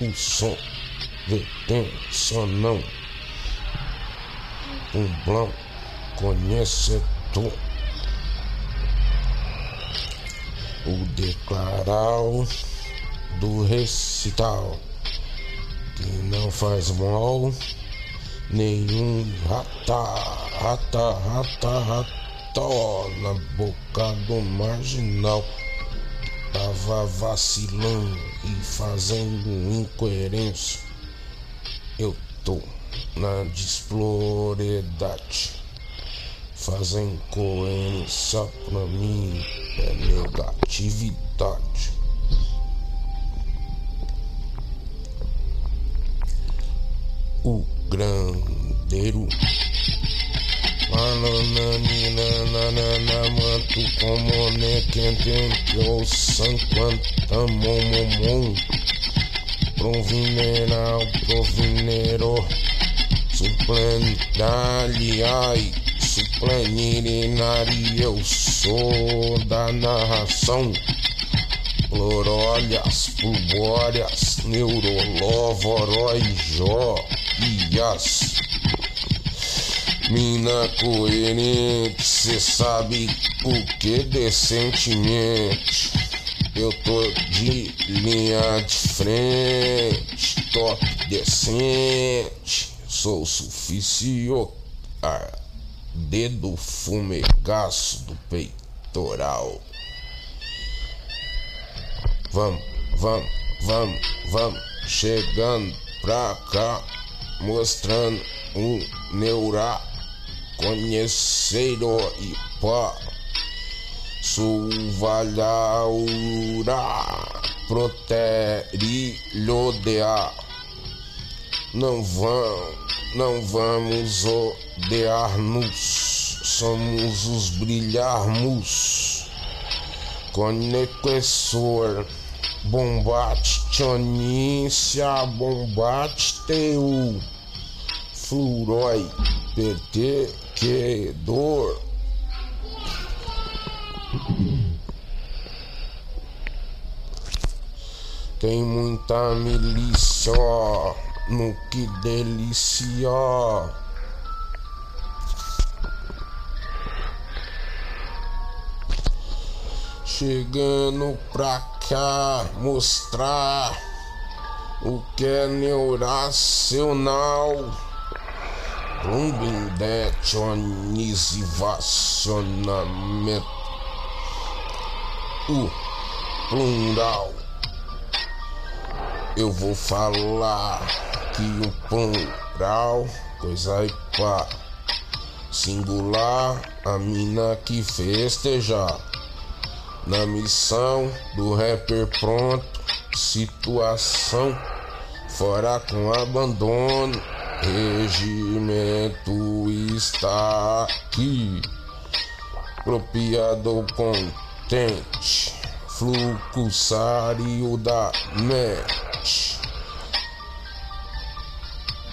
o som, vertência não. Um blão conhecedor. O declaral do recital que não faz mal nenhum rata, rata, rata, rata na boca do marginal. Tava vacilando e fazendo incoerência. Eu tô na desploredade. Fazendo incoerência pra mim é negatividade. O grandeiro manto como ne quente o san quanta momomon provineral provinero suplenidade ai supleninari eu sou da narração Plorolhas, pulbóreas, neurolovorói, jó, ias Mina coerente, cê sabe o que decentemente. Eu tô de linha de frente, top decente. Sou suficiente. Dedo fumegaço do peitoral. Vamos, vamos, vamos, vamos. Chegando pra cá, mostrando um neural conheceram e pá Suvalhaura proterilhodear Não vão, não vamos odiar-nos Somos os brilharmos. Conexor Bombate Tionícia Bombate Teu Flurói PT que dor. Tem muita milícia no que delícia. Chegando pra cá mostrar o que é neuracional Plumbindetionizacionamento. O plural. Eu vou falar que o plural, coisa aí pá. Singular, a mina que festejar. Na missão do rapper pronto, situação fora com abandono Regimento está aqui, propriado contente, fluxário da mente.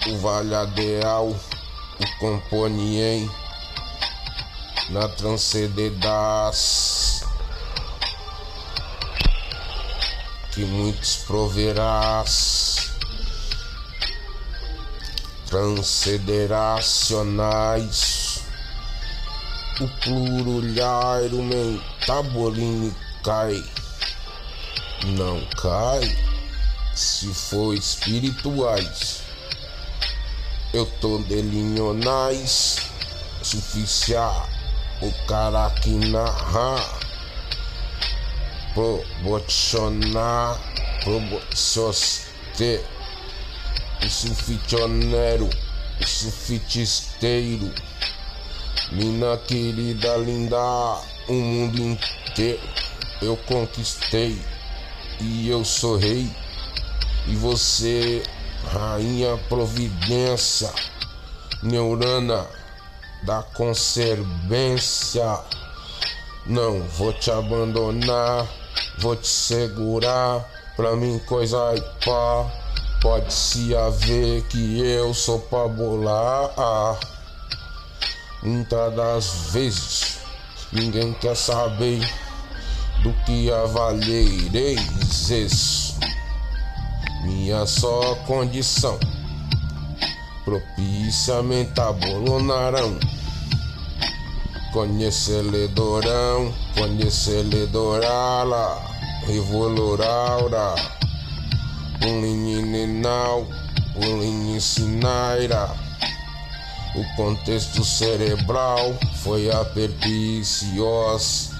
O valhadeal, o componiem na transcendedas que muitos proverás transcederacionais. O plurulhairo mentabolini cai. Não cai se for espirituais. Eu tô delinhonais, suficiar o cara que narra, proporcionar, proporcionar o sulfitionero, o sulfitisteiro. Mina querida, linda, o mundo inteiro eu conquistei e eu sou rei. E você, rainha providência, neurana da conservência. Não vou te abandonar, vou te segurar. Pra mim, coisa e pá. Pode-se haver que eu sou pra bolar. Muitas das vezes ninguém quer saber do que avaliereis isso. minha só condição. Propiciamente abolonarão. Conhecedorão, conhecedorala, revoluraura, um lininal, um linisinaira. O contexto cerebral foi a perpicios,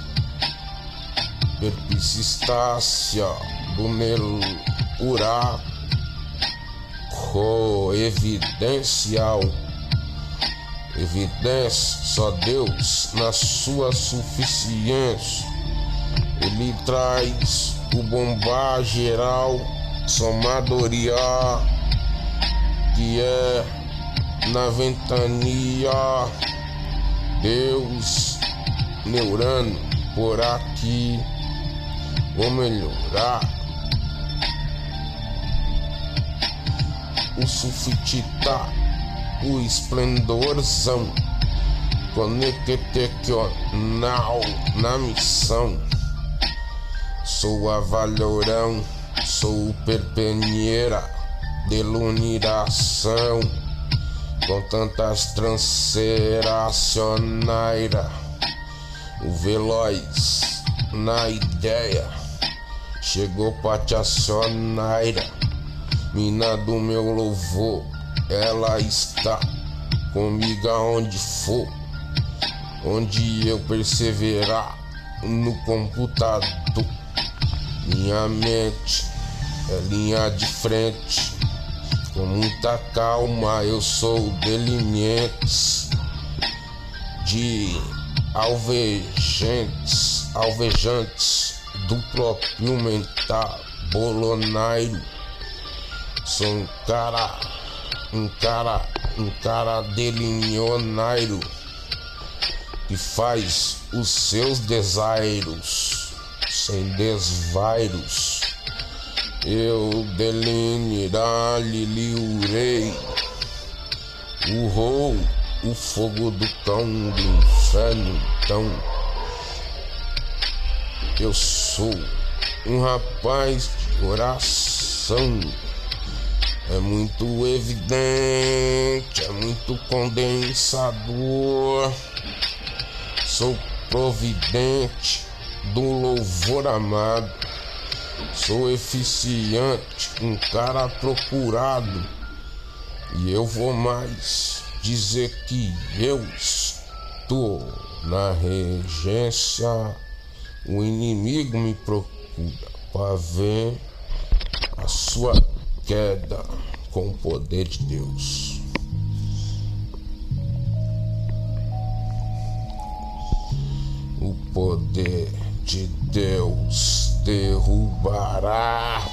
perpisistácia do neurático evidencial. Evidência só Deus na sua suficiência. Ele traz o bombar geral, somadoria, que é na ventania. Deus, neurano, por aqui, vou melhorar. O sulfitita, o esplendorzão, conectecional na missão. Sou a valorão, sou o perpenheira de luniração com tantas transeracionaira, o veloz na ideia chegou pra te acionaira, mina do meu louvor, ela está comigo aonde for, onde eu perseverar no computador, minha mente é linha de frente com muita calma eu sou delineantes de alvejantes, alvejantes do próprio mental bolonairo. Sou um cara, um cara, um cara delinionairo que faz os seus desairos sem desvairos eu delinirá-lhe liurei o rou, o fogo do cão do inferno. Então, eu sou um rapaz de oração. É muito evidente, é muito condensador. Sou providente do louvor amado Sou eficiente, um cara procurado. E eu vou mais dizer que eu estou na regência. O inimigo me procura para ver a sua queda com o poder de Deus. O poder de Deus derrubará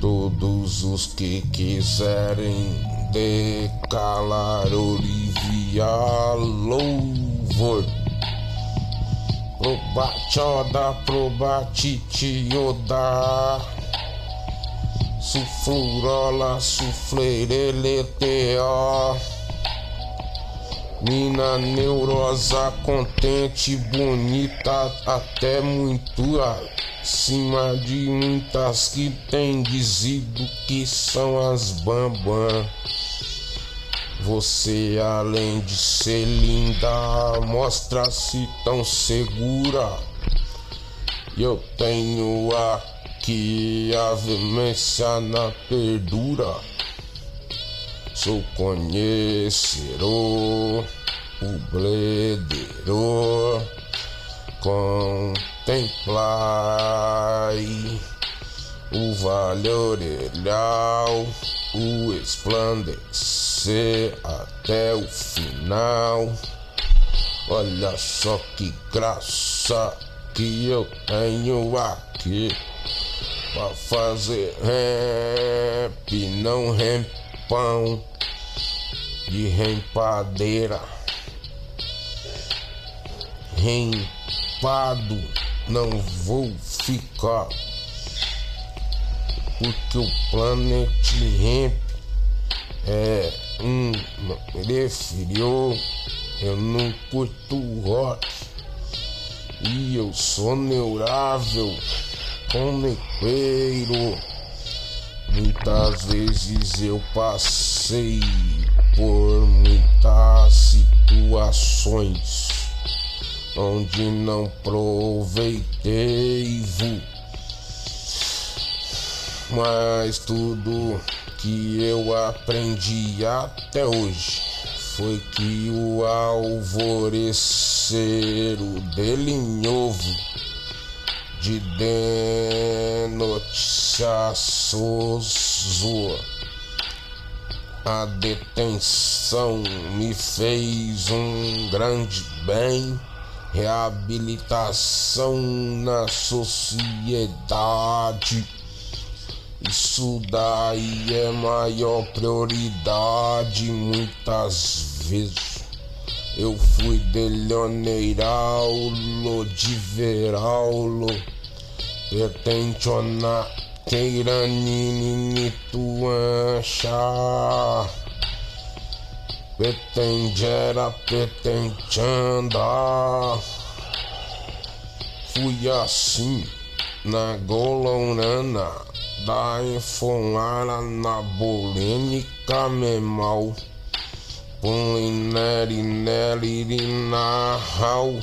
todos os que quiserem decalar Olivia louvor. Probatioda, probatitioda, suflurola, sufleireletea. Mina neurosa, contente, bonita, até muito acima de muitas que tem dizido que são as bambam. Você, além de ser linda, mostra-se tão segura. Eu tenho aqui a veemência na perdura. Sou conhecedor, o blederor, contemplai o vale orelhal, o esplandecer até o final. Olha só que graça que eu tenho aqui pra fazer rap, não pão de rempadeira. Rempado não vou ficar. Porque o Planet Ramp é um referiu. Eu não curto rock. E eu sou neurável, com nequeiro Muitas vezes eu passei por muitas situações onde não proveitei, mas tudo que eu aprendi até hoje foi que o alvorecer o delinhovo de denotícia sozua. A detenção me fez um grande bem, reabilitação na sociedade. Isso daí é maior prioridade muitas vezes. Eu fui de Leoneiraulo, pertenciona Queiranini Tuancha. Pretendera, pretendanda. Fui assim na golonana da enfonara na bolênica memal. Pulineri neri narral.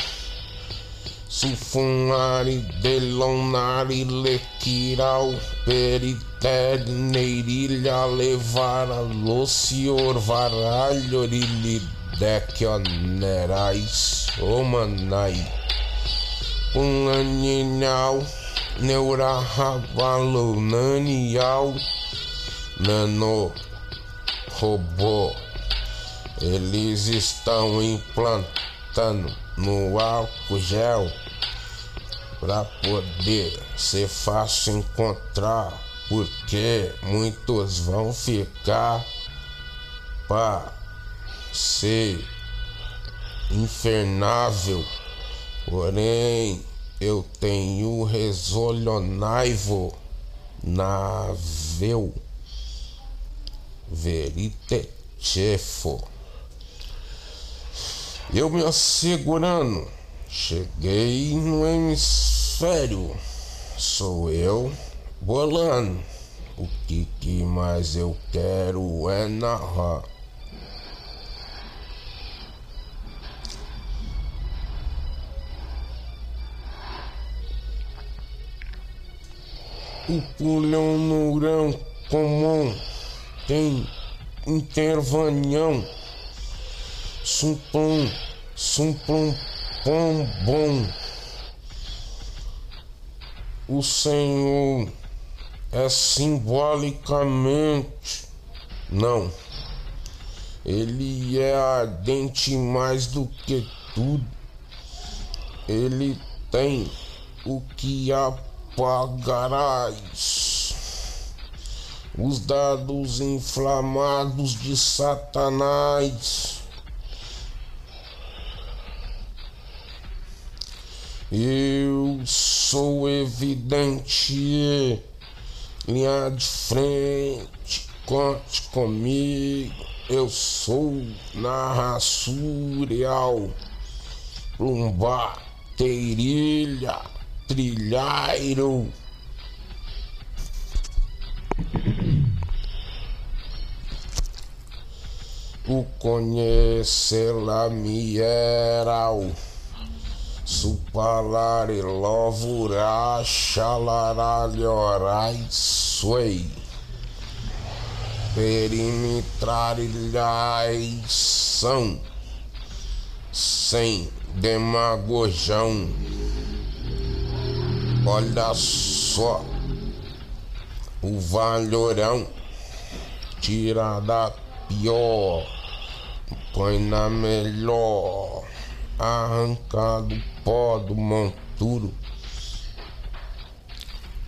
Sufunari delonari lequiral. Peritere neirilha levara locior varalho decionerais omanai. Pulaninhal neuravalonanial nano robô eles estão implantando no álcool gel para poder ser fácil encontrar porque muitos vão ficar para ser infernável porém eu tenho resolionaivo navel veritechefo. Eu me assegurando, cheguei no hemisfério, sou eu bolando. O que, que mais eu quero é narrar. O pulhão no comum tem intervanhão. Sumpum, sumpum, pom, bom. O Senhor é simbolicamente, não. Ele é ardente mais do que tudo. Ele tem o que apagarás. Os dados inflamados de Satanás. Eu sou evidente, linha de frente, conte comigo. Eu sou narraçurial, plumbar, teirilha, trilhairo. O conhecê-la me era o Supalare lovura xalaralhorai suei. Perimetrilhai são Sem demagojão. Olha só O valorão. Tira da pior Põe na melhor. Arrancado pó do monturo.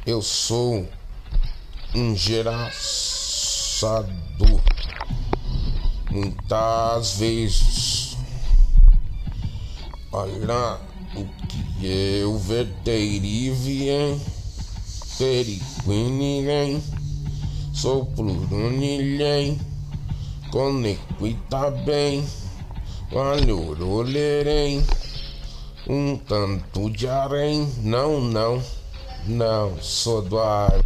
Eu sou um geraçador. Muitas vezes, olha o que eu verterivien, periquinilhem, sou plurunilhem, conequita bem. Valhorolerem, um tanto de arém, não, não, não, sou do ar.